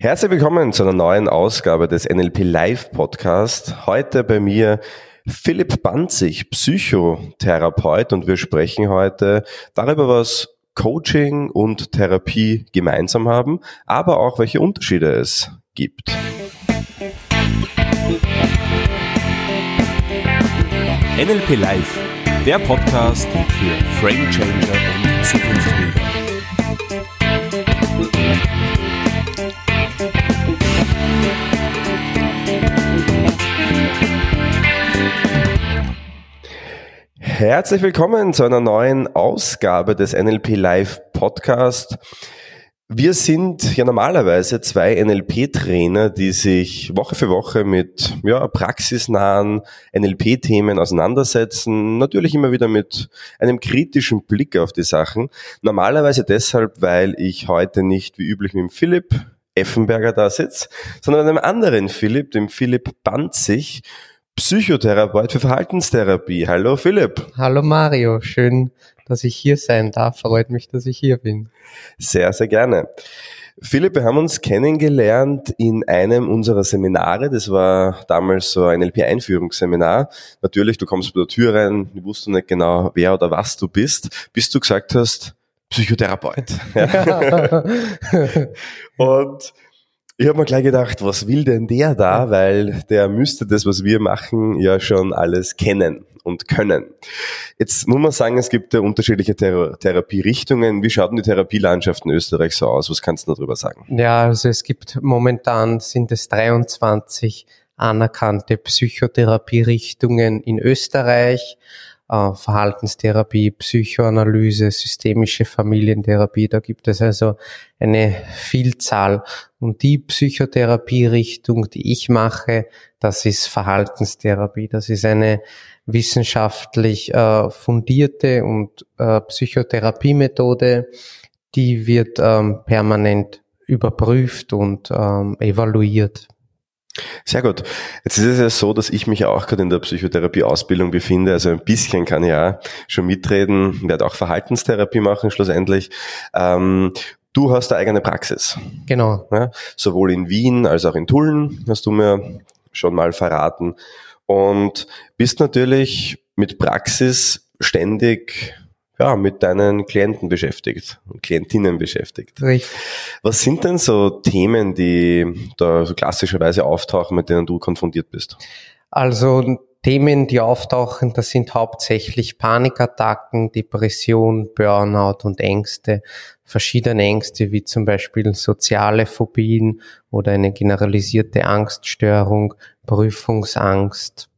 Herzlich willkommen zu einer neuen Ausgabe des NLP Live Podcast. Heute bei mir Philipp Banzig, Psychotherapeut und wir sprechen heute darüber, was Coaching und Therapie gemeinsam haben, aber auch welche Unterschiede es gibt. NLP Live, der Podcast für Frame Changer und Zukunftsbilder. Herzlich willkommen zu einer neuen Ausgabe des NLP Live Podcast. Wir sind ja normalerweise zwei NLP-Trainer, die sich Woche für Woche mit ja, praxisnahen NLP-Themen auseinandersetzen. Natürlich immer wieder mit einem kritischen Blick auf die Sachen. Normalerweise deshalb, weil ich heute nicht wie üblich mit dem Philipp Effenberger da sitze, sondern mit einem anderen Philipp, dem Philipp Banzig, Psychotherapeut für Verhaltenstherapie. Hallo Philipp. Hallo Mario, schön, dass ich hier sein darf. Freut mich, dass ich hier bin. Sehr, sehr gerne. Philipp, wir haben uns kennengelernt in einem unserer Seminare. Das war damals so ein LP-Einführungsseminar. Natürlich, du kommst bei der Tür rein, du wusstest nicht genau, wer oder was du bist, bis du gesagt hast, Psychotherapeut. Ja. Und ich habe mir gleich gedacht, was will denn der da? Weil der müsste das, was wir machen, ja schon alles kennen und können. Jetzt muss man sagen, es gibt ja unterschiedliche Thera Therapierichtungen. Wie schaut denn die Therapielandschaft in Österreich so aus? Was kannst du darüber sagen? Ja, also es gibt momentan sind es 23 anerkannte Psychotherapierichtungen in Österreich äh, Verhaltenstherapie, Psychoanalyse, systemische Familientherapie. Da gibt es also eine Vielzahl. Und die Psychotherapierichtung, die ich mache, das ist Verhaltenstherapie. Das ist eine wissenschaftlich äh, fundierte und äh, Psychotherapiemethode, die wird ähm, permanent überprüft und ähm, evaluiert. Sehr gut. Jetzt ist es ja so, dass ich mich auch gerade in der Psychotherapie-Ausbildung befinde. Also ein bisschen kann ich ja schon mitreden, werde auch Verhaltenstherapie machen schlussendlich. Ähm, du hast eine eigene Praxis. Genau. Ja, sowohl in Wien als auch in Tulln, hast du mir schon mal verraten. Und bist natürlich mit Praxis ständig ja, mit deinen Klienten beschäftigt und Klientinnen beschäftigt. Richtig. Was sind denn so Themen, die da so klassischerweise auftauchen, mit denen du konfrontiert bist? Also Themen, die auftauchen, das sind hauptsächlich Panikattacken, Depression, Burnout und Ängste. Verschiedene Ängste wie zum Beispiel soziale Phobien oder eine generalisierte Angststörung, Prüfungsangst.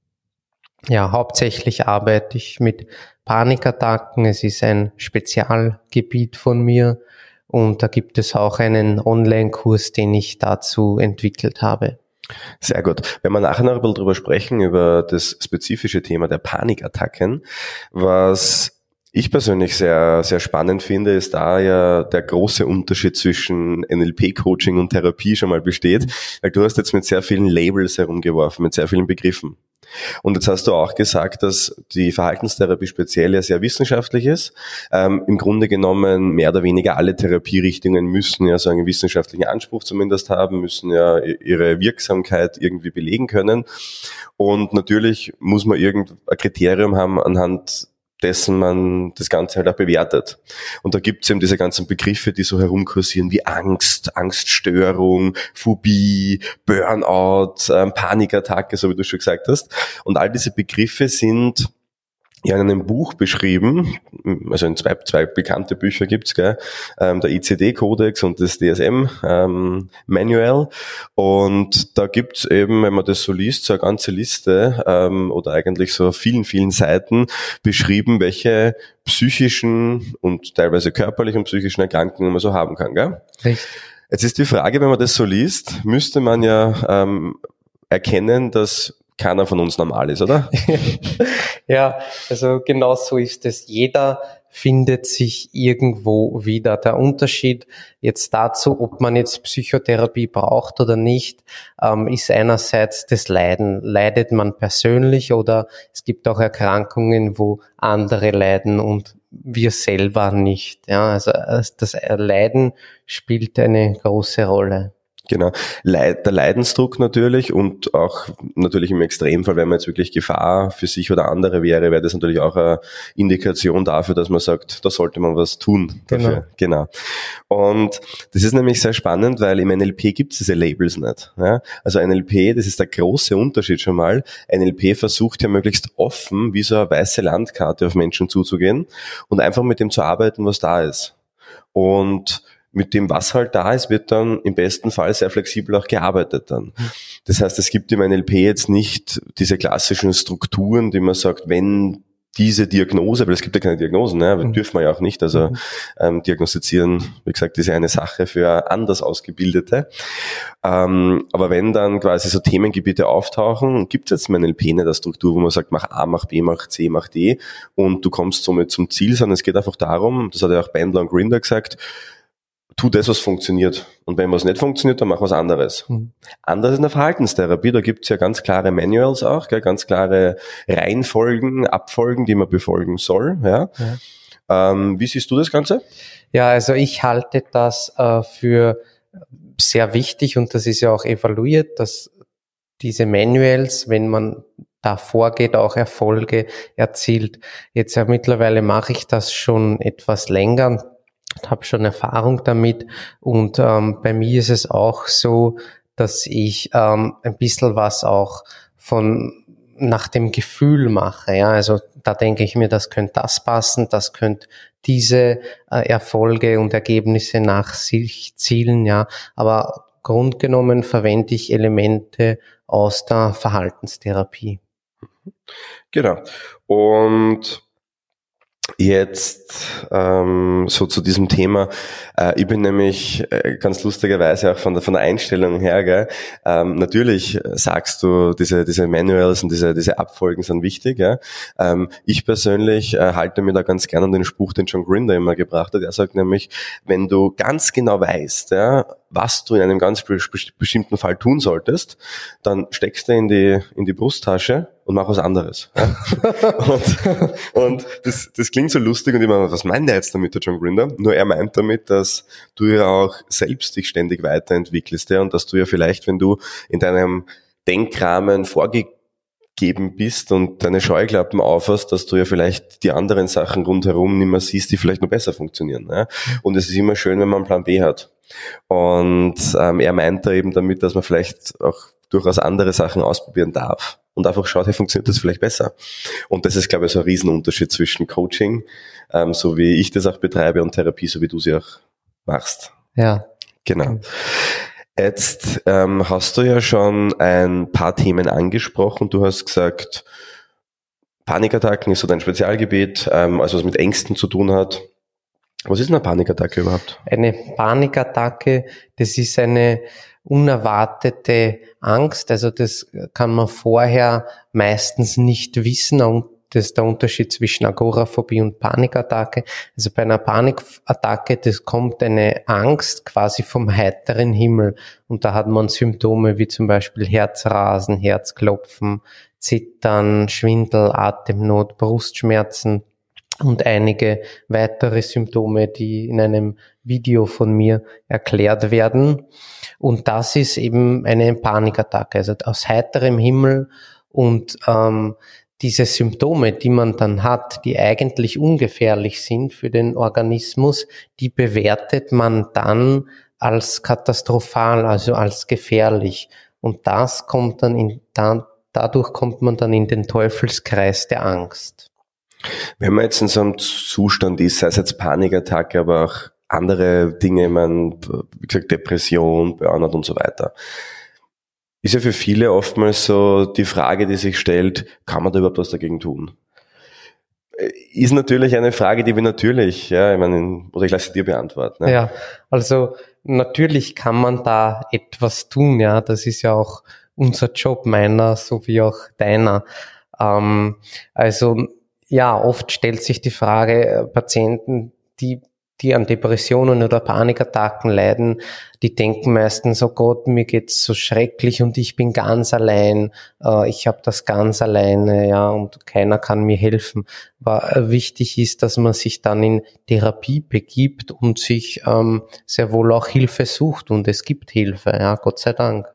Ja, hauptsächlich arbeite ich mit Panikattacken. Es ist ein Spezialgebiet von mir und da gibt es auch einen Online-Kurs, den ich dazu entwickelt habe. Sehr gut. Wenn wir nachher noch ein bisschen drüber sprechen, über das spezifische Thema der Panikattacken, was ich persönlich sehr, sehr spannend finde, ist da ja der große Unterschied zwischen NLP-Coaching und Therapie schon mal besteht, weil du hast jetzt mit sehr vielen Labels herumgeworfen, mit sehr vielen Begriffen. Und jetzt hast du auch gesagt, dass die Verhaltenstherapie speziell ja sehr wissenschaftlich ist. Ähm, Im Grunde genommen mehr oder weniger alle Therapierichtungen müssen ja so einen wissenschaftlichen Anspruch zumindest haben, müssen ja ihre Wirksamkeit irgendwie belegen können. Und natürlich muss man irgendein Kriterium haben, anhand dessen man das Ganze halt auch bewertet. Und da gibt es eben diese ganzen Begriffe, die so herumkursieren wie Angst, Angststörung, Phobie, Burnout, ähm, Panikattacke, so wie du schon gesagt hast. Und all diese Begriffe sind ja in einem Buch beschrieben, also in zwei, zwei bekannte Bücher gibt's, gell? Ähm, der ICD-Kodex und das DSM-Manual. Ähm, und da gibt's eben, wenn man das so liest, so eine ganze Liste ähm, oder eigentlich so vielen, vielen Seiten beschrieben, welche psychischen und teilweise körperlichen und psychischen Erkrankungen man so haben kann. Gell? Richtig. Jetzt ist die Frage, wenn man das so liest, müsste man ja ähm, erkennen, dass keiner von uns normal ist, oder? ja, also genau so ist es. Jeder findet sich irgendwo wieder. Der Unterschied jetzt dazu, ob man jetzt Psychotherapie braucht oder nicht, ähm, ist einerseits das Leiden. Leidet man persönlich oder es gibt auch Erkrankungen, wo andere leiden und wir selber nicht. Ja, also das Leiden spielt eine große Rolle. Genau. Leid, der Leidensdruck natürlich und auch natürlich im Extremfall, wenn man jetzt wirklich Gefahr für sich oder andere wäre, wäre das natürlich auch eine Indikation dafür, dass man sagt, da sollte man was tun dafür. Genau. genau. Und das ist nämlich sehr spannend, weil im NLP gibt es diese Labels nicht. Ja? Also NLP, das ist der große Unterschied schon mal. NLP versucht ja möglichst offen, wie so eine weiße Landkarte auf Menschen zuzugehen und einfach mit dem zu arbeiten, was da ist. Und mit dem, was halt da ist, wird dann im besten Fall sehr flexibel auch gearbeitet dann. Das heißt, es gibt im NLP jetzt nicht diese klassischen Strukturen, die man sagt, wenn diese Diagnose, weil es gibt ja keine Diagnosen, ne? Mhm. dürfen wir ja auch nicht, also mhm. ähm, diagnostizieren, wie gesagt, ist ja eine Sache für anders Ausgebildete. Ähm, aber wenn dann quasi so Themengebiete auftauchen, gibt es jetzt im NLP eine Struktur, wo man sagt, mach A, mach B, mach C, mach D und du kommst somit zum Ziel, sondern es geht einfach darum, das hat ja auch Bandler und Grinder gesagt, tu das, was funktioniert. Und wenn was nicht funktioniert, dann mach was anderes. Mhm. Anders in der Verhaltenstherapie, da gibt's ja ganz klare Manuals auch, gell, ganz klare Reihenfolgen, Abfolgen, die man befolgen soll. Ja. ja. Ähm, wie siehst du das Ganze? Ja, also ich halte das äh, für sehr wichtig und das ist ja auch evaluiert, dass diese Manuals, wenn man da vorgeht, auch Erfolge erzielt. Jetzt ja mittlerweile mache ich das schon etwas länger, habe schon Erfahrung damit und ähm, bei mir ist es auch so, dass ich ähm, ein bisschen was auch von nach dem Gefühl mache. Ja, also da denke ich mir, das könnte das passen, das könnte diese äh, Erfolge und Ergebnisse nach sich zielen. Ja, aber grundgenommen verwende ich Elemente aus der Verhaltenstherapie. Genau. Und Jetzt ähm, so zu diesem Thema. Äh, ich bin nämlich äh, ganz lustigerweise auch von der, von der Einstellung her, gell, ähm, natürlich sagst du, diese, diese Manuals und diese, diese Abfolgen sind wichtig. Ja. Ähm, ich persönlich äh, halte mir da ganz gerne an den Spruch, den John Grinder immer gebracht hat. Er sagt nämlich, wenn du ganz genau weißt, ja, was du in einem ganz bestimmten Fall tun solltest, dann steckst du in die, in die Brusttasche und mach was anderes. Ja? und und das, das klingt so lustig und ich meine, was meint er jetzt damit, der John Grinder? Nur er meint damit, dass du ja auch selbst dich ständig weiterentwickelst ja? und dass du ja vielleicht, wenn du in deinem Denkrahmen vorgegeben bist und deine Scheuklappen aufhast, dass du ja vielleicht die anderen Sachen rundherum nicht mehr siehst, die vielleicht noch besser funktionieren. Ja? Und es ist immer schön, wenn man einen Plan B hat. Und ähm, er meint da eben damit, dass man vielleicht auch durchaus andere Sachen ausprobieren darf und einfach schaut, hey, funktioniert das vielleicht besser. Und das ist, glaube ich, so ein Riesenunterschied zwischen Coaching, ähm, so wie ich das auch betreibe, und Therapie, so wie du sie auch machst. Ja. Genau. Jetzt ähm, hast du ja schon ein paar Themen angesprochen. Du hast gesagt, Panikattacken ist so dein Spezialgebiet, ähm, also was mit Ängsten zu tun hat. Was ist eine Panikattacke überhaupt? Eine Panikattacke, das ist eine unerwartete Angst. Also das kann man vorher meistens nicht wissen. Und das ist der Unterschied zwischen Agoraphobie und Panikattacke. Also bei einer Panikattacke, das kommt eine Angst quasi vom heiteren Himmel. Und da hat man Symptome wie zum Beispiel Herzrasen, Herzklopfen, Zittern, Schwindel, Atemnot, Brustschmerzen, und einige weitere Symptome, die in einem Video von mir erklärt werden. Und das ist eben eine Panikattacke, also aus heiterem Himmel und ähm, diese Symptome, die man dann hat, die eigentlich ungefährlich sind für den Organismus, die bewertet man dann als katastrophal, also als gefährlich. Und das kommt dann in, da, dadurch kommt man dann in den Teufelskreis der Angst. Wenn man jetzt in so einem Zustand ist, sei es jetzt Panikattacke, aber auch andere Dinge, man, wie gesagt, Depression, Burnout und so weiter, ist ja für viele oftmals so die Frage, die sich stellt, kann man da überhaupt was dagegen tun? Äh, ist natürlich eine Frage, die wir natürlich, ja, ich meine, oder ich lasse dir beantworten. Ja. ja, also natürlich kann man da etwas tun, ja, das ist ja auch unser Job, meiner sowie auch deiner. Ähm, also ja, oft stellt sich die Frage, äh, Patienten, die die an Depressionen oder Panikattacken leiden, die denken meistens, oh Gott, mir geht's so schrecklich und ich bin ganz allein, äh, ich habe das ganz alleine, ja, und keiner kann mir helfen. Aber äh, wichtig ist, dass man sich dann in Therapie begibt und sich ähm, sehr wohl auch Hilfe sucht und es gibt Hilfe, ja, Gott sei Dank.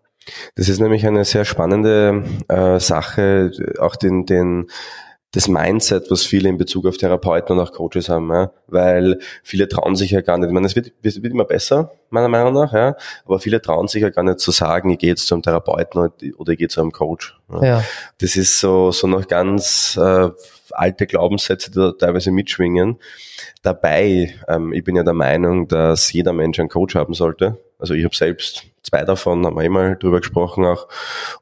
Das ist nämlich eine sehr spannende äh, Sache, auch den, den das Mindset, was viele in Bezug auf Therapeuten und auch Coaches haben, ja? weil viele trauen sich ja gar nicht, ich meine, es wird, es wird immer besser, meiner Meinung nach, ja? aber viele trauen sich ja gar nicht zu sagen, ich gehe jetzt zu einem Therapeuten oder ich gehe zu einem Coach. Ja? ja. Das ist so, so noch ganz äh, alte Glaubenssätze, die da teilweise mitschwingen. Dabei, ähm, ich bin ja der Meinung, dass jeder Mensch einen Coach haben sollte. Also ich habe selbst zwei davon, haben wir immer eh drüber gesprochen auch.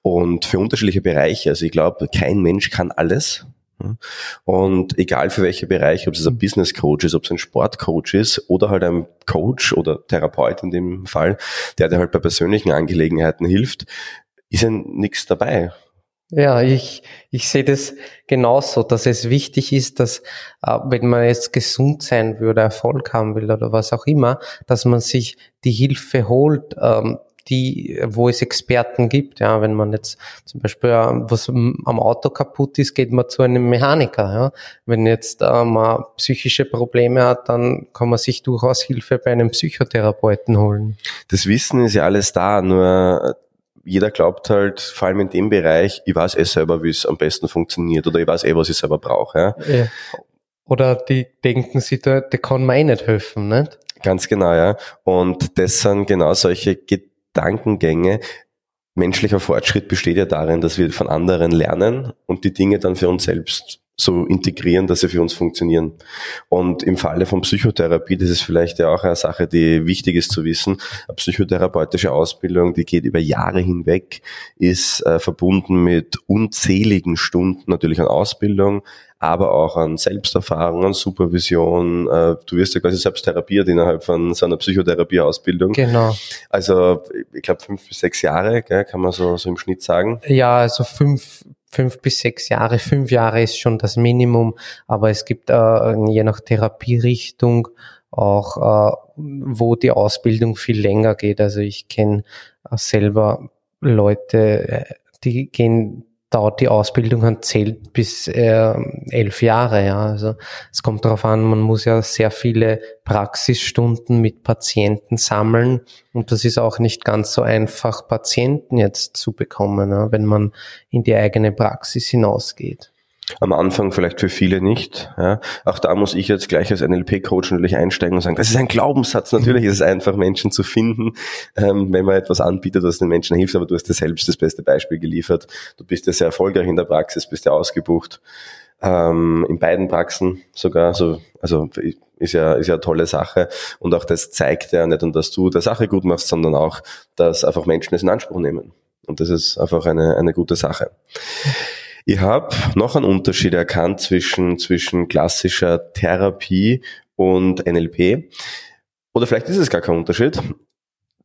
Und für unterschiedliche Bereiche. Also ich glaube, kein Mensch kann alles. Und egal für welche Bereiche, ob es ein Business Coach ist, ob es ein Sportcoach ist oder halt ein Coach oder Therapeut in dem Fall, der dir halt bei persönlichen Angelegenheiten hilft, ist ja nichts dabei. Ja, ich, ich sehe das genauso, dass es wichtig ist, dass äh, wenn man jetzt gesund sein würde, Erfolg haben will oder was auch immer, dass man sich die Hilfe holt, ähm, die, wo es Experten gibt. Ja, wenn man jetzt zum Beispiel was am Auto kaputt ist, geht man zu einem Mechaniker. Ja. Wenn jetzt äh, man psychische Probleme hat, dann kann man sich durchaus Hilfe bei einem Psychotherapeuten holen. Das Wissen ist ja alles da, nur jeder glaubt halt, vor allem in dem Bereich, ich weiß eh selber, wie es am besten funktioniert oder ich weiß eh, was ich selber brauche. Ja. ja. Oder die denken sich, der, der kann mir eh nicht helfen, nicht? Ganz genau, ja. Und das sind genau solche Gedankengänge. Menschlicher Fortschritt besteht ja darin, dass wir von anderen lernen und die Dinge dann für uns selbst so integrieren, dass sie für uns funktionieren. Und im Falle von Psychotherapie, das ist vielleicht ja auch eine Sache, die wichtig ist zu wissen, eine psychotherapeutische Ausbildung, die geht über Jahre hinweg, ist äh, verbunden mit unzähligen Stunden natürlich an Ausbildung, aber auch an Selbsterfahrung, an Supervision. Äh, du wirst ja quasi selbst therapiert innerhalb von so einer Psychotherapieausbildung. Genau. Also ich glaube fünf bis sechs Jahre, gell, kann man so, so im Schnitt sagen. Ja, also fünf, fünf bis sechs Jahre. Fünf Jahre ist schon das Minimum, aber es gibt äh, je nach Therapierichtung auch, äh, wo die Ausbildung viel länger geht. Also ich kenne äh, selber Leute, äh, die gehen dauert die Ausbildung an zählt bis äh, elf Jahre. Ja. Also es kommt darauf an, man muss ja sehr viele Praxisstunden mit Patienten sammeln und das ist auch nicht ganz so einfach, Patienten jetzt zu bekommen, ja, wenn man in die eigene Praxis hinausgeht. Am Anfang vielleicht für viele nicht. Ja. Auch da muss ich jetzt gleich als NLP-Coach natürlich einsteigen und sagen, das ist ein Glaubenssatz. Natürlich ist es einfach, Menschen zu finden, ähm, wenn man etwas anbietet, was den Menschen hilft. Aber du hast dir selbst das beste Beispiel geliefert. Du bist ja sehr erfolgreich in der Praxis, bist ja ausgebucht. Ähm, in beiden Praxen sogar. So, also ist ja, ist ja eine tolle Sache. Und auch das zeigt ja nicht nur, dass du der Sache gut machst, sondern auch, dass einfach Menschen es in Anspruch nehmen. Und das ist einfach eine, eine gute Sache. Ich habe noch einen Unterschied erkannt zwischen, zwischen klassischer Therapie und NLP. Oder vielleicht ist es gar kein Unterschied.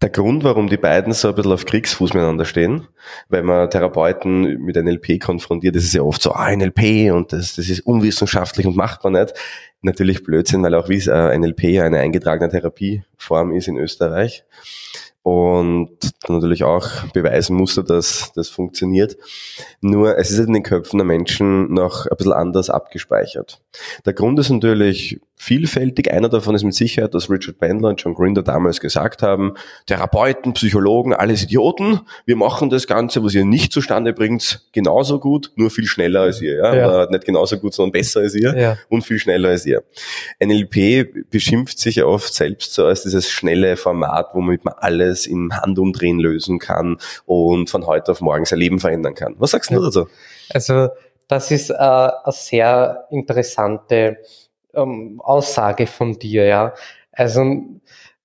Der Grund, warum die beiden so ein bisschen auf Kriegsfuß miteinander stehen, weil man Therapeuten mit NLP konfrontiert, das ist ja oft so, ah, NLP und das, das ist unwissenschaftlich und macht man nicht. Natürlich Blödsinn, weil auch wie äh, NLP eine eingetragene Therapieform ist in Österreich und natürlich auch beweisen musste, dass das funktioniert. Nur es ist in den Köpfen der Menschen noch ein bisschen anders abgespeichert. Der Grund ist natürlich vielfältig. Einer davon ist mit Sicherheit, dass Richard Bandler und John Grinder damals gesagt haben, Therapeuten, Psychologen, alles Idioten, wir machen das Ganze, was ihr nicht zustande bringt, genauso gut, nur viel schneller als ihr. Ja? ja. Oder nicht genauso gut, sondern besser als ihr ja. und viel schneller als ihr. NLP beschimpft sich ja oft selbst so als dieses schnelle Format, womit man alles im Handumdrehen lösen kann und von heute auf morgen sein Leben verändern kann. Was sagst du dazu? Also das ist äh, eine sehr interessante ähm, Aussage von dir, ja. Also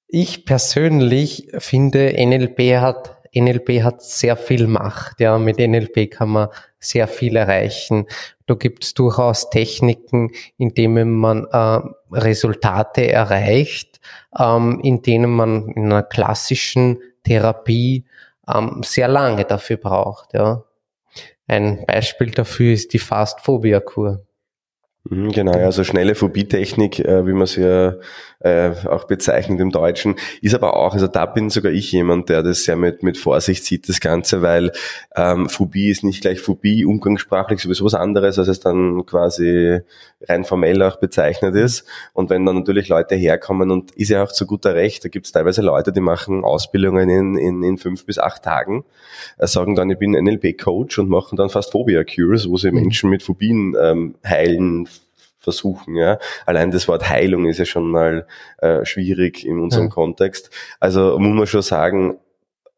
ich persönlich finde, NLP hat NLP hat sehr viel Macht. Ja, mit NLP kann man sehr viel erreichen. Da gibt es durchaus Techniken, in denen man äh, Resultate erreicht, ähm, in denen man in einer klassischen Therapie ähm, sehr lange dafür braucht. Ja. Ein Beispiel dafür ist die Fast-Phobia-Kur. Mhm, genau, also schnelle Phobie-Technik, äh, wie man sie ja äh, auch bezeichnet im Deutschen, ist aber auch, also da bin sogar ich jemand, der das sehr mit, mit Vorsicht sieht, das Ganze, weil ähm, Phobie ist nicht gleich Phobie, umgangssprachlich sowieso was anderes, als es dann quasi rein formell auch bezeichnet ist. Und wenn dann natürlich Leute herkommen und ist ja auch zu guter Recht, da gibt es teilweise Leute, die machen Ausbildungen in, in, in fünf bis acht Tagen, äh, sagen dann, ich bin NLP-Coach und machen dann fast Phobia-Cures, wo sie mhm. Menschen mit Phobien ähm, heilen, versuchen. Ja. Allein das Wort Heilung ist ja schon mal äh, schwierig in unserem ja. Kontext. Also muss man schon sagen,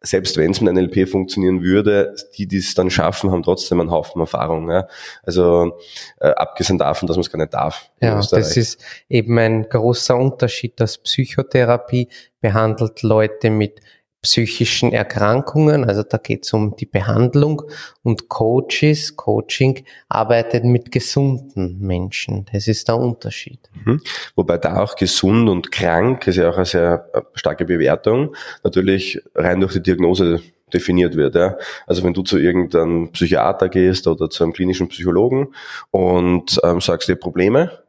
selbst wenn es mit NLP funktionieren würde, die, die es dann schaffen, haben trotzdem einen Haufen Erfahrung. Ja. Also äh, abgesehen davon, dass man es gar nicht darf. Ja, das ist eben ein großer Unterschied, dass Psychotherapie behandelt Leute mit psychischen Erkrankungen, also da geht es um die Behandlung und Coaches, Coaching arbeitet mit gesunden Menschen. Das ist der Unterschied. Mhm. Wobei da auch gesund und krank ist ja auch eine sehr äh, starke Bewertung, natürlich rein durch die Diagnose definiert wird. Ja. Also wenn du zu irgendeinem Psychiater gehst oder zu einem klinischen Psychologen und ähm, sagst dir Probleme,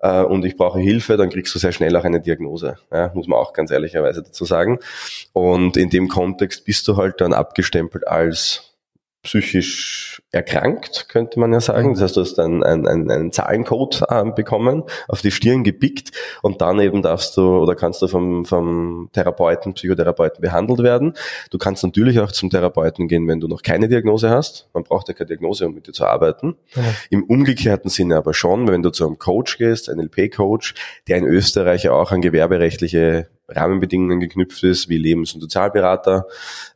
äh, und ich brauche Hilfe, dann kriegst du sehr schnell auch eine Diagnose, ja, muss man auch ganz ehrlicherweise dazu sagen. Und in dem Kontext bist du halt dann abgestempelt als psychisch erkrankt, könnte man ja sagen. Das heißt, du hast einen, einen, einen Zahlencode äh, bekommen, auf die Stirn gepickt und dann eben darfst du oder kannst du vom, vom Therapeuten, Psychotherapeuten behandelt werden. Du kannst natürlich auch zum Therapeuten gehen, wenn du noch keine Diagnose hast. Man braucht ja keine Diagnose, um mit dir zu arbeiten. Ja. Im umgekehrten Sinne aber schon, wenn du zu einem Coach gehst, ein LP-Coach, der in Österreich ja auch an gewerberechtliche Rahmenbedingungen geknüpft ist, wie Lebens- und Sozialberater.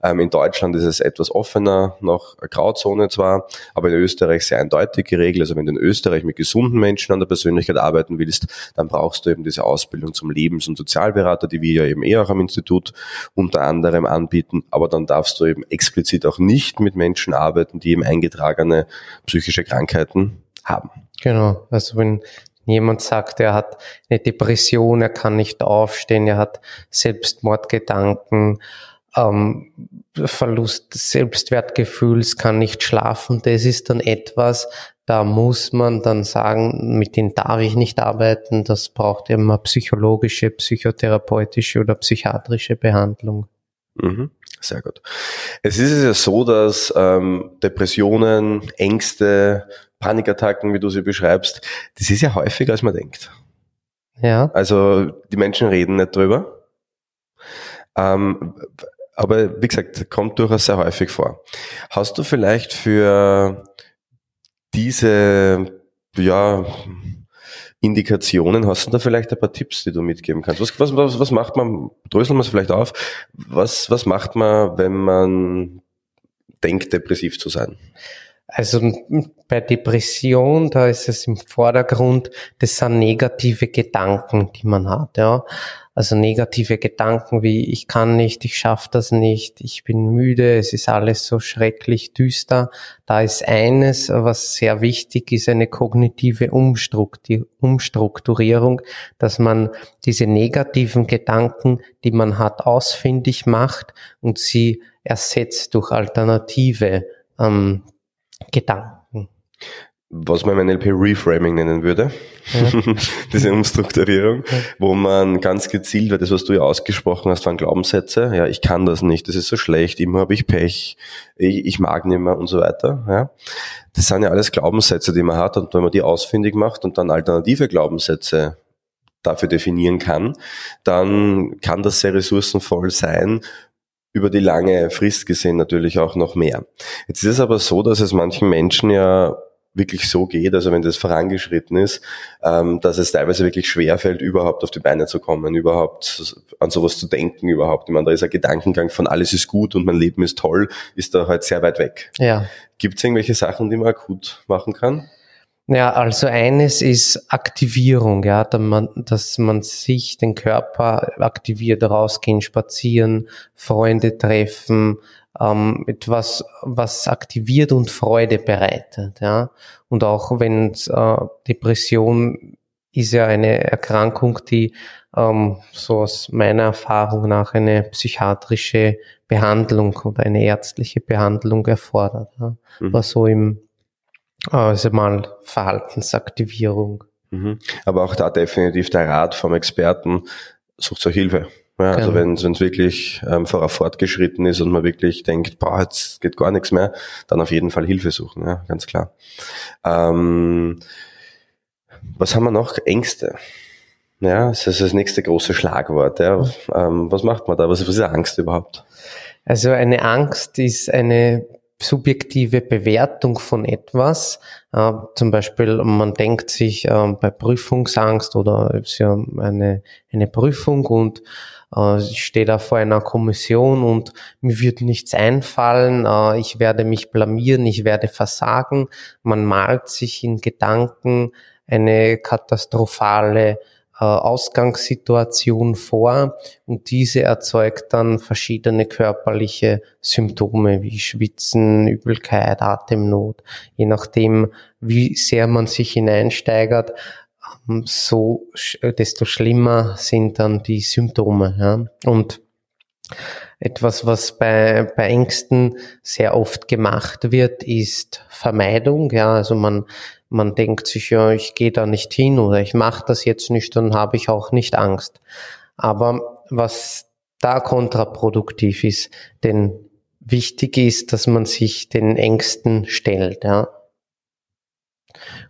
Ähm, in Deutschland ist es etwas offener, noch Grauzone zwar, aber in Österreich sehr eindeutig geregelt. Also wenn du in Österreich mit gesunden Menschen an der Persönlichkeit arbeiten willst, dann brauchst du eben diese Ausbildung zum Lebens- und Sozialberater, die wir ja eben eher auch am Institut unter anderem anbieten. Aber dann darfst du eben explizit auch nicht mit Menschen arbeiten, die eben eingetragene psychische Krankheiten haben. Genau, also wenn jemand sagt, er hat eine Depression, er kann nicht aufstehen, er hat Selbstmordgedanken, ähm, Verlust Selbstwertgefühls, kann nicht schlafen, das ist dann etwas, da muss man dann sagen, mit denen darf ich nicht arbeiten, das braucht immer psychologische, psychotherapeutische oder psychiatrische Behandlung. Mhm. Sehr gut. Es ist ja so, dass ähm, Depressionen, Ängste, Panikattacken, wie du sie beschreibst, das ist ja häufiger, als man denkt. Ja. Also die Menschen reden nicht drüber. Ähm, aber wie gesagt, kommt durchaus sehr häufig vor. Hast du vielleicht für diese ja, Indikationen, hast du da vielleicht ein paar Tipps, die du mitgeben kannst? Was, was, was, macht man, dröseln wir es vielleicht auf, was, was macht man, wenn man denkt, depressiv zu sein? Also bei Depression, da ist es im Vordergrund, das sind negative Gedanken, die man hat, ja. Also negative Gedanken wie ich kann nicht, ich schaffe das nicht, ich bin müde, es ist alles so schrecklich düster. Da ist eines, was sehr wichtig ist, eine kognitive Umstrukturierung, dass man diese negativen Gedanken, die man hat, ausfindig macht und sie ersetzt durch alternative ähm, Gedanken. Was man im NLP Reframing nennen würde, ja. diese Umstrukturierung, ja. wo man ganz gezielt, weil das, was du ja ausgesprochen hast, waren Glaubenssätze, ja, ich kann das nicht, das ist so schlecht, immer habe ich Pech, ich, ich mag nicht mehr und so weiter, ja. Das sind ja alles Glaubenssätze, die man hat und wenn man die ausfindig macht und dann alternative Glaubenssätze dafür definieren kann, dann kann das sehr ressourcenvoll sein, über die lange Frist gesehen natürlich auch noch mehr. Jetzt ist es aber so, dass es manchen Menschen ja wirklich so geht, also wenn das vorangeschritten ist, ähm, dass es teilweise wirklich schwerfällt, überhaupt auf die Beine zu kommen, überhaupt an sowas zu denken überhaupt. Ich meine, da ist ein Gedankengang von alles ist gut und mein Leben ist toll, ist da halt sehr weit weg. Ja. Gibt es irgendwelche Sachen, die man akut machen kann? Ja, also eines ist Aktivierung, ja, dass man sich den Körper aktiviert, rausgehen, spazieren, Freunde treffen, ähm, etwas, was aktiviert und Freude bereitet, ja. Und auch wenn äh, Depression ist ja eine Erkrankung, die ähm, so aus meiner Erfahrung nach eine psychiatrische Behandlung oder eine ärztliche Behandlung erfordert, ja. Mhm. was so im Also mal Verhaltensaktivierung. Mhm. Aber auch da definitiv der Rat vom Experten, sucht euch Hilfe. Ja, also genau. wenn es wirklich ähm, fortgeschritten ist und man wirklich denkt, boah, jetzt geht gar nichts mehr, dann auf jeden Fall Hilfe suchen, ja, ganz klar. Ähm, was haben wir noch? Ängste. Ja, das ist das nächste große Schlagwort. Ja. Ähm, was macht man da? Was, was ist Angst überhaupt? Also eine Angst ist eine subjektive Bewertung von etwas. Äh, zum Beispiel, man denkt sich äh, bei Prüfungsangst oder es ja eine, eine Prüfung und äh, ich stehe da vor einer Kommission und mir wird nichts einfallen, äh, ich werde mich blamieren, ich werde versagen. Man malt sich in Gedanken eine katastrophale Ausgangssituation vor und diese erzeugt dann verschiedene körperliche Symptome wie Schwitzen, Übelkeit, Atemnot. Je nachdem, wie sehr man sich hineinsteigert, ähm, so desto schlimmer sind dann die Symptome. Ja? Und etwas, was bei, bei Ängsten sehr oft gemacht wird, ist Vermeidung. Ja, also man man denkt sich ja, ich gehe da nicht hin oder ich mache das jetzt nicht, dann habe ich auch nicht Angst. Aber was da kontraproduktiv ist, denn wichtig ist, dass man sich den Ängsten stellt, ja.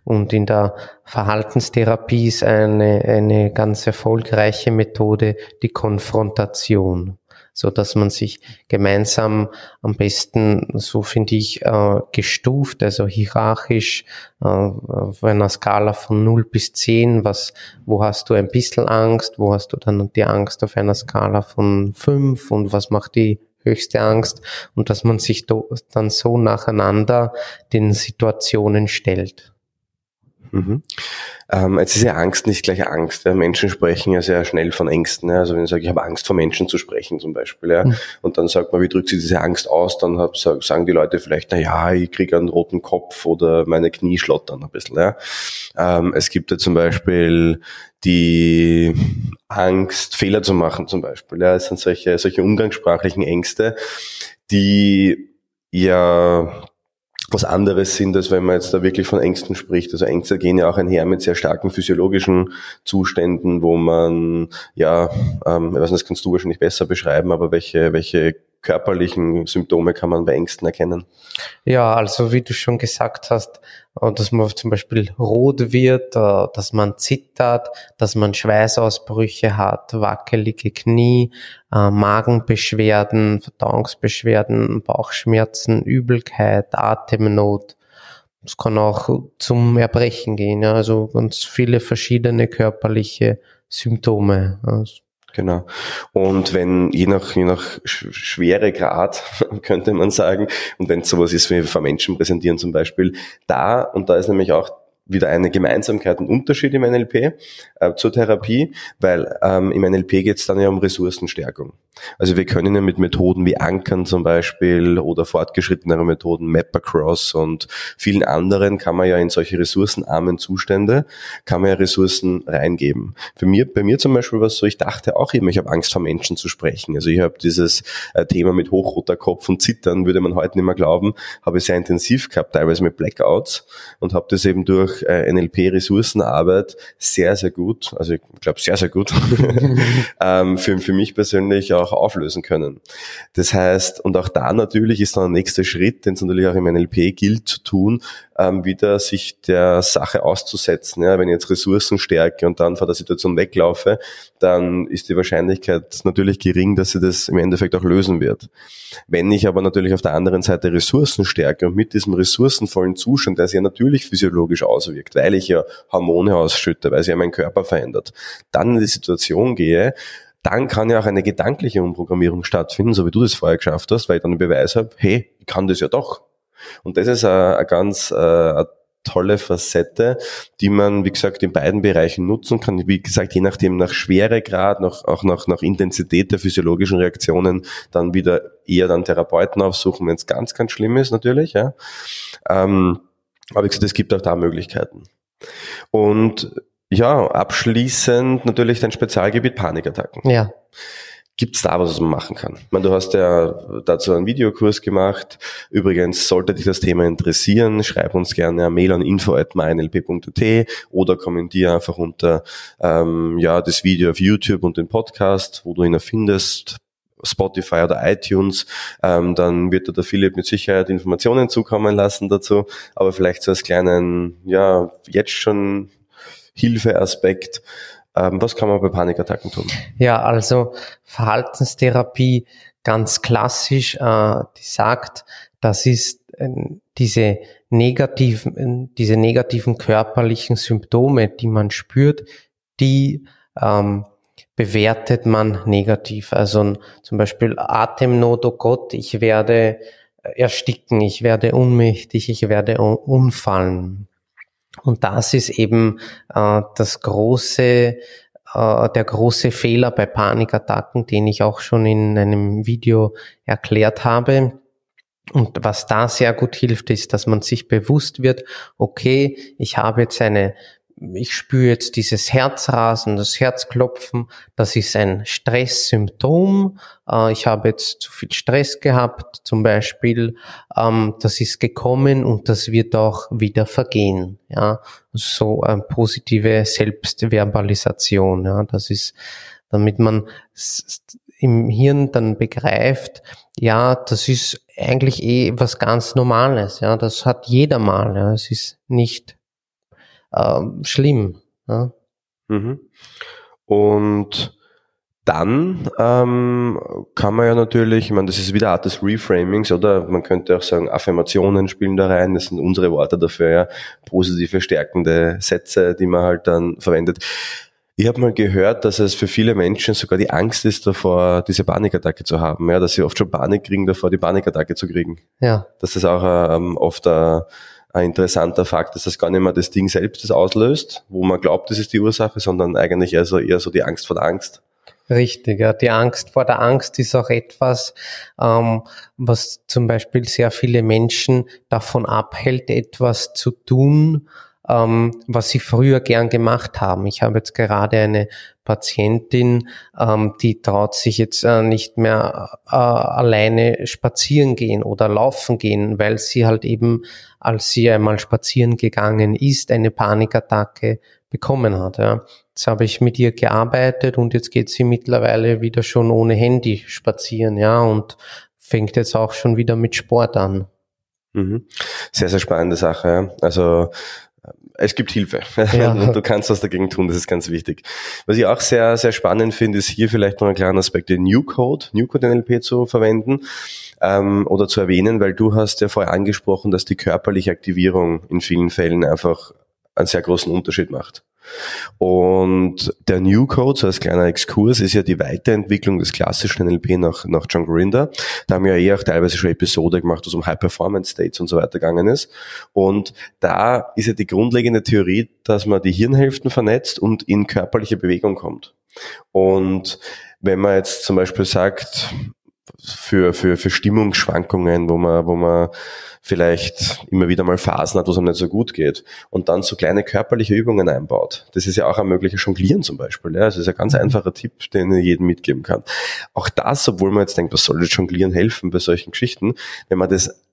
Und in der Verhaltenstherapie ist eine, eine ganz erfolgreiche Methode die Konfrontation so dass man sich gemeinsam am besten, so finde ich, äh, gestuft, also hierarchisch äh, auf einer Skala von 0 bis 10, was, wo hast du ein bisschen Angst, wo hast du dann die Angst auf einer Skala von 5 und was macht die höchste Angst und dass man sich dann so nacheinander den Situationen stellt. Mhm. Ähm, jetzt ist ja Angst nicht gleich Angst. Ja. Menschen sprechen ja sehr schnell von Ängsten. Ja. Also wenn ich sage, ich habe Angst vor Menschen zu sprechen zum Beispiel, ja, mhm. und dann sagt man, wie drückt sich diese Angst aus, dann hab, sagen die Leute vielleicht, na ja, ich kriege einen roten Kopf oder meine Knie schlottern ein bisschen. Ja. Ähm, es gibt ja zum Beispiel die Angst, Fehler zu machen zum Beispiel. Ja. Es sind solche, solche umgangssprachlichen Ängste, die ja was anderes sind, als wenn man jetzt da wirklich von Ängsten spricht. Also Ängste gehen ja auch einher mit sehr starken physiologischen Zuständen, wo man, ja, ähm, ich weiß nicht, das kannst du wahrscheinlich besser beschreiben, aber welche, welche körperlichen Symptome kann man bei Ängsten erkennen? Ja, also wie du schon gesagt hast, äh, dass man zum Beispiel rot wird, äh, dass man zittert, dass man Schweißausbrüche hat, wackelige Knie, äh, Magenbeschwerden, Verdauungsbeschwerden, Bauchschmerzen, Übelkeit, Atemnot. Es kann auch zum Erbrechen gehen, also ganz viele verschiedene körperliche Symptome. Genau. Und wenn, je nach, je nach Schweregrad, könnte man sagen, und wenn es sowas ist wie von Menschen präsentieren zum Beispiel, da, und da ist nämlich auch wieder eine Gemeinsamkeit und Unterschied im NLP äh, zur Therapie, weil ähm, im NLP geht es dann ja um Ressourcenstärkung. Also wir können ja mit Methoden wie Ankern zum Beispiel oder fortgeschrittenere Methoden, Mapacross und vielen anderen kann man ja in solche ressourcenarmen Zustände, kann man ja Ressourcen reingeben. Für mir, bei mir zum Beispiel war es so, ich dachte auch immer, ich habe Angst vor Menschen zu sprechen. Also ich habe dieses äh, Thema mit hochroter Kopf und Zittern, würde man heute nicht mehr glauben, habe ich sehr intensiv gehabt, teilweise mit Blackouts und habe das eben durch äh, NLP-Ressourcenarbeit sehr, sehr gut, also ich glaube sehr, sehr gut, ähm, für, für mich persönlich auch auflösen können. Das heißt, und auch da natürlich ist dann der nächste Schritt, den es natürlich auch im NLP gilt zu tun, ähm, wieder sich der Sache auszusetzen. Ja, wenn ich jetzt Ressourcen stärke und dann vor der Situation weglaufe, dann ist die Wahrscheinlichkeit natürlich gering, dass sie das im Endeffekt auch lösen wird. Wenn ich aber natürlich auf der anderen Seite Ressourcen stärke und mit diesem ressourcenvollen Zustand, der sich ja natürlich physiologisch auswirkt, weil ich ja Hormone ausschütte, weil sich ja mein Körper verändert, dann in die Situation gehe, dann kann ja auch eine gedankliche Umprogrammierung stattfinden, so wie du das vorher geschafft hast, weil ich dann einen Beweis habe, hey, ich kann das ja doch. Und das ist eine, ganz eine tolle Facette, die man, wie gesagt, in beiden Bereichen nutzen kann. Wie gesagt, je nachdem nach Schweregrad, nach, auch nach, nach Intensität der physiologischen Reaktionen, dann wieder eher dann Therapeuten aufsuchen, wenn es ganz, ganz schlimm ist natürlich. Ja. Ähm, aber wie gesagt, es gibt auch da Möglichkeiten. Und ja, abschließend natürlich dein Spezialgebiet Panikattacken. Ja. Gibt es da was, was man machen kann? Ich meine, du hast ja dazu einen Videokurs gemacht. Übrigens, sollte dich das Thema interessieren, schreib uns gerne eine Mail an info.mynlp.at oder kommentiere einfach unter ähm, ja, das Video auf YouTube und den Podcast, wo du ihn erfindest. Spotify oder iTunes, ähm, dann wird da der Philipp mit Sicherheit Informationen zukommen lassen dazu, aber vielleicht so als kleinen, ja, jetzt schon Hilfeaspekt, ähm, was kann man bei Panikattacken tun? Ja, also Verhaltenstherapie ganz klassisch, äh, die sagt, das ist äh, diese negativen, diese negativen körperlichen Symptome, die man spürt, die ähm, bewertet man negativ. Also zum Beispiel Atemnot, oh Gott, ich werde ersticken, ich werde ohnmächtig, ich werde umfallen. Und das ist eben äh, das große, äh, der große Fehler bei Panikattacken, den ich auch schon in einem Video erklärt habe. Und was da sehr gut hilft, ist, dass man sich bewusst wird, okay, ich habe jetzt eine ich spüre jetzt dieses Herzrasen, das Herzklopfen, das ist ein Stresssymptom. Äh, ich habe jetzt zu viel Stress gehabt, zum Beispiel. Ähm, das ist gekommen und das wird auch wieder vergehen. Ja, so eine positive Selbstverbalisation. Ja, das ist, damit man im Hirn dann begreift, ja, das ist eigentlich eh was ganz Normales. Ja, das hat jeder mal. Ja, es ist nicht ähm, schlimm. Ja. Mhm. Und dann ähm, kann man ja natürlich, ich meine, das ist wieder Art des Reframings, oder man könnte auch sagen, Affirmationen spielen da rein, das sind unsere Worte dafür, ja, positive, stärkende Sätze, die man halt dann verwendet. Ich habe mal gehört, dass es für viele Menschen sogar die Angst ist davor, diese Panikattacke zu haben, ja, dass sie oft schon Panik kriegen davor, die Panikattacke zu kriegen. Ja. Dass das auch ähm, oft äh, ein interessanter Fakt, dass das gar nicht mehr das Ding selbst das auslöst, wo man glaubt, das ist die Ursache, sondern eigentlich also eher so die Angst vor der Angst. Richtig, ja. Die Angst vor der Angst ist auch etwas, ähm, was zum Beispiel sehr viele Menschen davon abhält, etwas zu tun, ähm, was sie früher gern gemacht haben. Ich habe jetzt gerade eine Patientin, ähm, die traut sich jetzt äh, nicht mehr äh, alleine spazieren gehen oder laufen gehen, weil sie halt eben, als sie einmal spazieren gegangen ist, eine Panikattacke bekommen hat. Ja. Jetzt habe ich mit ihr gearbeitet und jetzt geht sie mittlerweile wieder schon ohne Handy spazieren, ja, und fängt jetzt auch schon wieder mit Sport an. Mhm. Sehr, sehr spannende Sache. Ja. Also es gibt Hilfe. Ja. du kannst was dagegen tun, das ist ganz wichtig. Was ich auch sehr, sehr spannend finde, ist hier vielleicht noch ein kleiner Aspekt, den New Code, New Code NLP zu verwenden ähm, oder zu erwähnen, weil du hast ja vorher angesprochen, dass die körperliche Aktivierung in vielen Fällen einfach einen sehr großen Unterschied macht. Und der New Code, so als kleiner Exkurs, ist ja die Weiterentwicklung des klassischen NLP nach, nach John Grinder. Da haben wir ja eh auch teilweise schon Episode gemacht, wo es um High Performance States und so weiter gegangen ist. Und da ist ja die grundlegende Theorie, dass man die Hirnhälften vernetzt und in körperliche Bewegung kommt. Und wenn man jetzt zum Beispiel sagt, für, für, für Stimmungsschwankungen, wo man, wo man vielleicht immer wieder mal Phasen hat, wo es einem nicht so gut geht und dann so kleine körperliche Übungen einbaut. Das ist ja auch ein möglicher Jonglieren zum Beispiel. Ja. Das ist ein ganz mhm. einfacher Tipp, den ich jedem mitgeben kann. Auch das, obwohl man jetzt denkt, was soll das Jonglieren helfen bei solchen Geschichten, wenn man das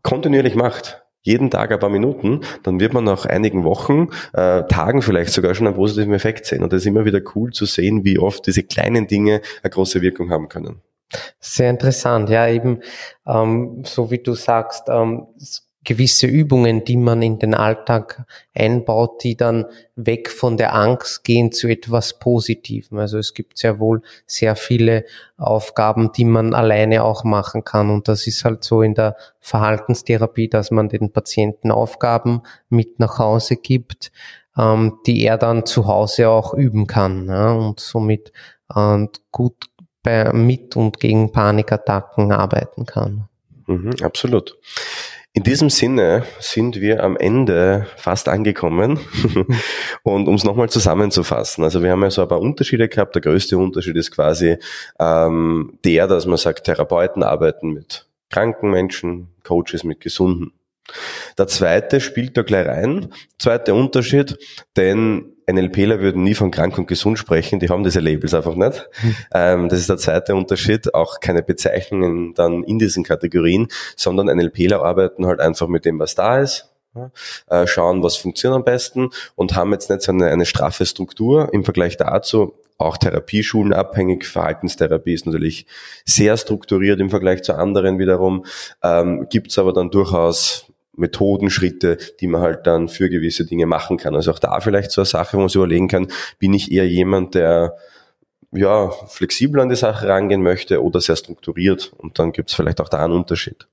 kontinuierlich macht, jeden Tag ein paar Minuten, dann wird man nach einigen Wochen, äh, Tagen vielleicht sogar schon einen positiven Effekt sehen. Und das ist immer wieder cool zu sehen, wie oft diese kleinen Dinge eine große Wirkung haben können. Sehr interessant, ja, eben, ähm, so wie du sagst, ähm, gewisse Übungen, die man in den Alltag einbaut, die dann weg von der Angst gehen zu etwas Positivem. Also es gibt sehr wohl sehr viele Aufgaben, die man alleine auch machen kann. Und das ist halt so in der Verhaltenstherapie, dass man den Patienten Aufgaben mit nach Hause gibt, ähm, die er dann zu Hause auch üben kann ja, und somit äh, gut bei, mit und gegen Panikattacken arbeiten kann. Mhm, absolut. In diesem Sinne sind wir am Ende fast angekommen. und um es nochmal zusammenzufassen, also wir haben ja so ein paar Unterschiede gehabt. Der größte Unterschied ist quasi ähm, der, dass man sagt, Therapeuten arbeiten mit kranken Menschen, Coaches mit gesunden. Der zweite spielt da gleich rein. Zweiter Unterschied, denn NLPler würden nie von krank und gesund sprechen, die haben diese Labels einfach nicht. Ähm, das ist der zweite Unterschied, auch keine Bezeichnungen dann in diesen Kategorien, sondern NLPler arbeiten halt einfach mit dem, was da ist, äh, schauen, was funktioniert am besten und haben jetzt nicht so eine, eine straffe Struktur im Vergleich dazu. Auch Therapieschulen abhängig. Verhaltenstherapie ist natürlich sehr strukturiert im Vergleich zu anderen wiederum. Ähm, Gibt es aber dann durchaus Methoden, Schritte, die man halt dann für gewisse Dinge machen kann. Also auch da vielleicht so eine Sache, wo man sich überlegen kann, bin ich eher jemand, der ja, flexibel an die Sache rangehen möchte oder sehr strukturiert und dann gibt es vielleicht auch da einen Unterschied.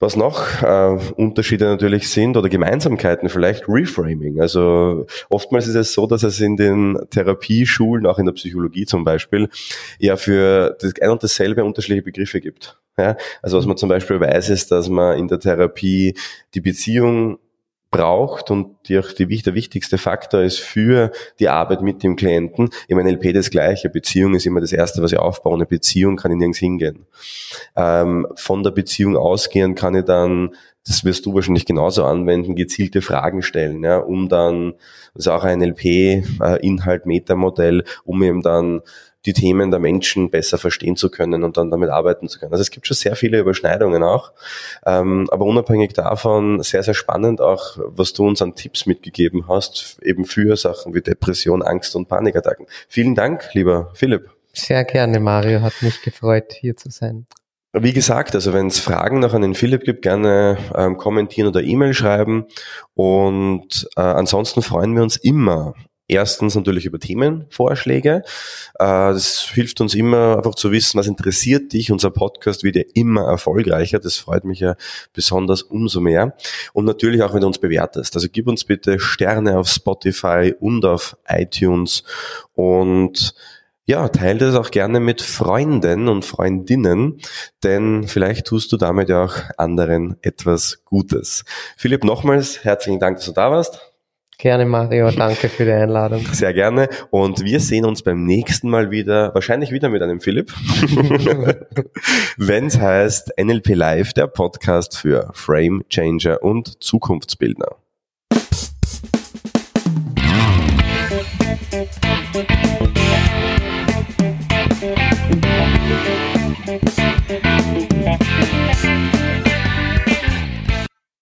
Was noch äh, Unterschiede natürlich sind oder Gemeinsamkeiten vielleicht Reframing. Also oftmals ist es so, dass es in den Therapieschulen, auch in der Psychologie zum Beispiel, ja für das ein und dasselbe unterschiedliche Begriffe gibt. Ja? Also was man zum Beispiel weiß, ist, dass man in der Therapie die Beziehung braucht und die auch die, der wichtigste Faktor ist für die Arbeit mit dem Klienten. Im NLP das Gleiche. Beziehung ist immer das Erste, was ich aufbaue. Eine Beziehung kann ich nirgends hingehen. Ähm, von der Beziehung ausgehen kann ich dann, das wirst du wahrscheinlich genauso anwenden, gezielte Fragen stellen, ja, um dann, das ist auch ein NLP-Inhalt, äh, Metamodell, um eben dann die Themen der Menschen besser verstehen zu können und dann damit arbeiten zu können. Also es gibt schon sehr viele Überschneidungen auch, ähm, aber unabhängig davon sehr, sehr spannend auch, was du uns an Tipps mitgegeben hast, eben für Sachen wie Depression, Angst und Panikattacken. Vielen Dank, lieber Philipp. Sehr gerne, Mario. Hat mich gefreut, hier zu sein. Wie gesagt, also wenn es Fragen noch an den Philipp gibt, gerne ähm, kommentieren oder E-Mail schreiben. Und äh, ansonsten freuen wir uns immer Erstens natürlich über Themenvorschläge. Äh, das hilft uns immer einfach zu wissen, was interessiert dich. Unser Podcast wird ja immer erfolgreicher. Das freut mich ja besonders umso mehr. Und natürlich auch, wenn du uns bewertest. Also gib uns bitte Sterne auf Spotify und auf iTunes und ja, teile das auch gerne mit Freunden und Freundinnen, denn vielleicht tust du damit ja auch anderen etwas Gutes. Philipp, nochmals herzlichen Dank, dass du da warst. Gerne, Mario. Danke für die Einladung. Sehr gerne. Und wir sehen uns beim nächsten Mal wieder, wahrscheinlich wieder mit einem Philipp, wenn es heißt NLP Live, der Podcast für Frame Changer und Zukunftsbildner.